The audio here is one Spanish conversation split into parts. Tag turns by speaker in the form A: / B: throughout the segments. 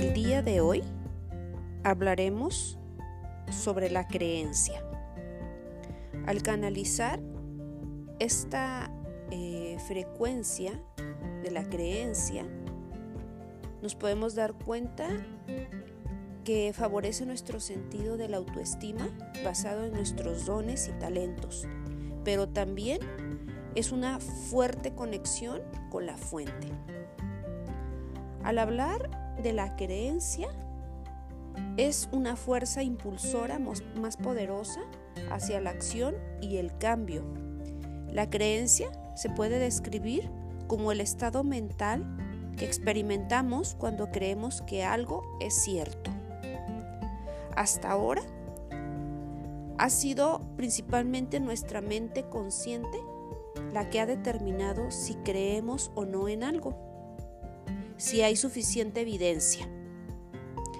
A: El día de hoy hablaremos sobre la creencia. Al canalizar esta eh, frecuencia de la creencia, nos podemos dar cuenta que favorece nuestro sentido de la autoestima basado en nuestros dones y talentos, pero también es una fuerte conexión con la fuente. Al hablar de la creencia, es una fuerza impulsora más poderosa hacia la acción y el cambio. La creencia se puede describir como el estado mental que experimentamos cuando creemos que algo es cierto. Hasta ahora ha sido principalmente nuestra mente consciente la que ha determinado si creemos o no en algo, si hay suficiente evidencia.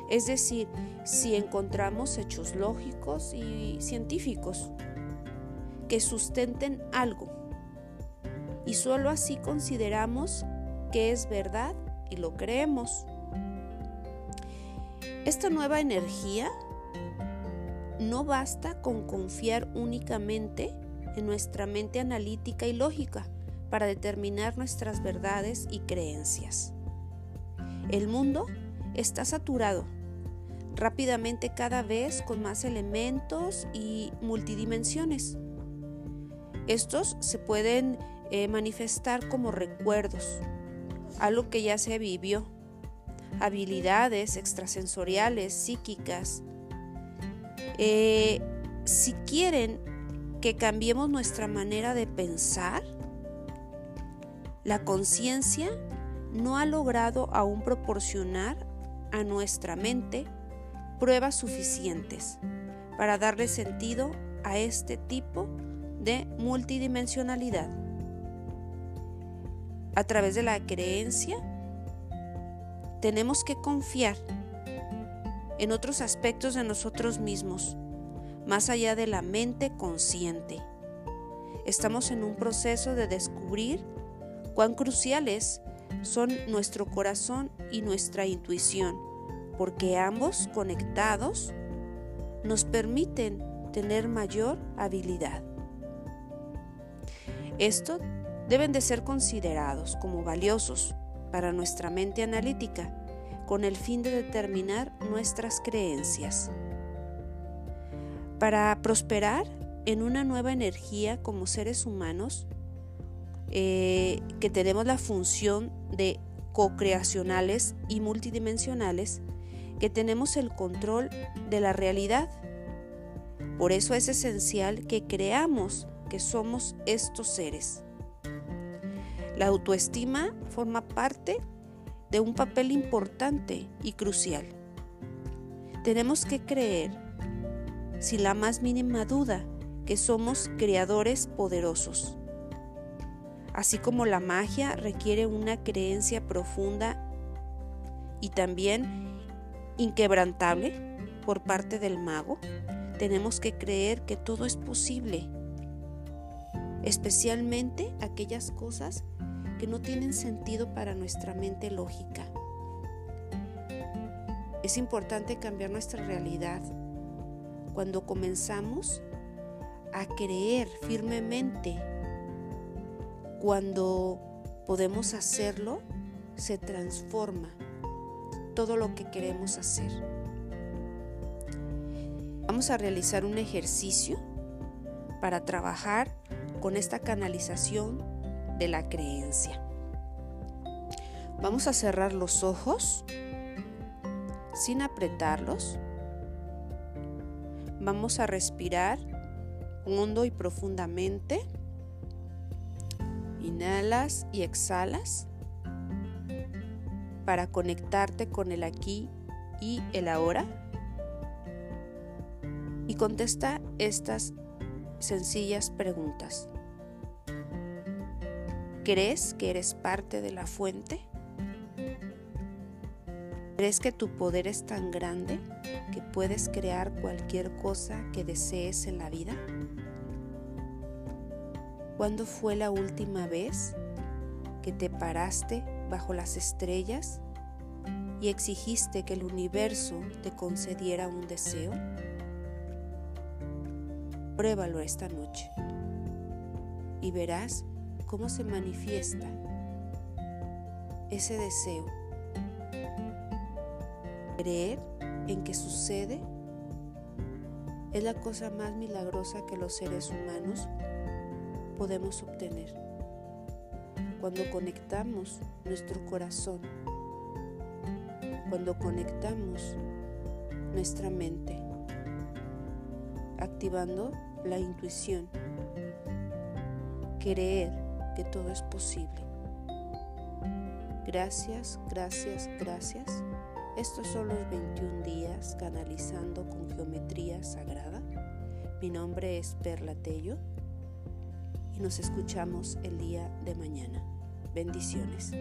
A: Es decir, si encontramos hechos lógicos y científicos que sustenten algo. Y solo así consideramos que es verdad y lo creemos. Esta nueva energía no basta con confiar únicamente en nuestra mente analítica y lógica para determinar nuestras verdades y creencias. El mundo está saturado rápidamente cada vez con más elementos y multidimensiones. Estos se pueden eh, manifestar como recuerdos, algo que ya se vivió, habilidades extrasensoriales, psíquicas. Eh, si quieren que cambiemos nuestra manera de pensar, la conciencia no ha logrado aún proporcionar a nuestra mente pruebas suficientes para darle sentido a este tipo de multidimensionalidad. A través de la creencia, tenemos que confiar en otros aspectos de nosotros mismos más allá de la mente consciente. Estamos en un proceso de descubrir cuán cruciales son nuestro corazón y nuestra intuición, porque ambos conectados nos permiten tener mayor habilidad. Esto deben de ser considerados como valiosos para nuestra mente analítica con el fin de determinar nuestras creencias. Para prosperar en una nueva energía como seres humanos, eh, que tenemos la función de co-creacionales y multidimensionales, que tenemos el control de la realidad. Por eso es esencial que creamos que somos estos seres. La autoestima forma parte de un papel importante y crucial. Tenemos que creer sin la más mínima duda que somos creadores poderosos. Así como la magia requiere una creencia profunda y también inquebrantable por parte del mago, tenemos que creer que todo es posible, especialmente aquellas cosas que no tienen sentido para nuestra mente lógica. Es importante cambiar nuestra realidad cuando comenzamos a creer firmemente, cuando podemos hacerlo, se transforma todo lo que queremos hacer. Vamos a realizar un ejercicio para trabajar con esta canalización de la creencia. Vamos a cerrar los ojos sin apretarlos Vamos a respirar hondo y profundamente. Inhalas y exhalas para conectarte con el aquí y el ahora. Y contesta estas sencillas preguntas. ¿Crees que eres parte de la fuente? ¿Crees que tu poder es tan grande que puedes crear cualquier cosa que desees en la vida? ¿Cuándo fue la última vez que te paraste bajo las estrellas y exigiste que el universo te concediera un deseo? Pruébalo esta noche y verás cómo se manifiesta ese deseo. Creer en que sucede es la cosa más milagrosa que los seres humanos podemos obtener. Cuando conectamos nuestro corazón, cuando conectamos nuestra mente, activando la intuición, creer que todo es posible. Gracias, gracias, gracias estos son los 21 días canalizando con geometría sagrada. Mi nombre es Perla Tello nos escuchamos el día de mañana. Bendiciones.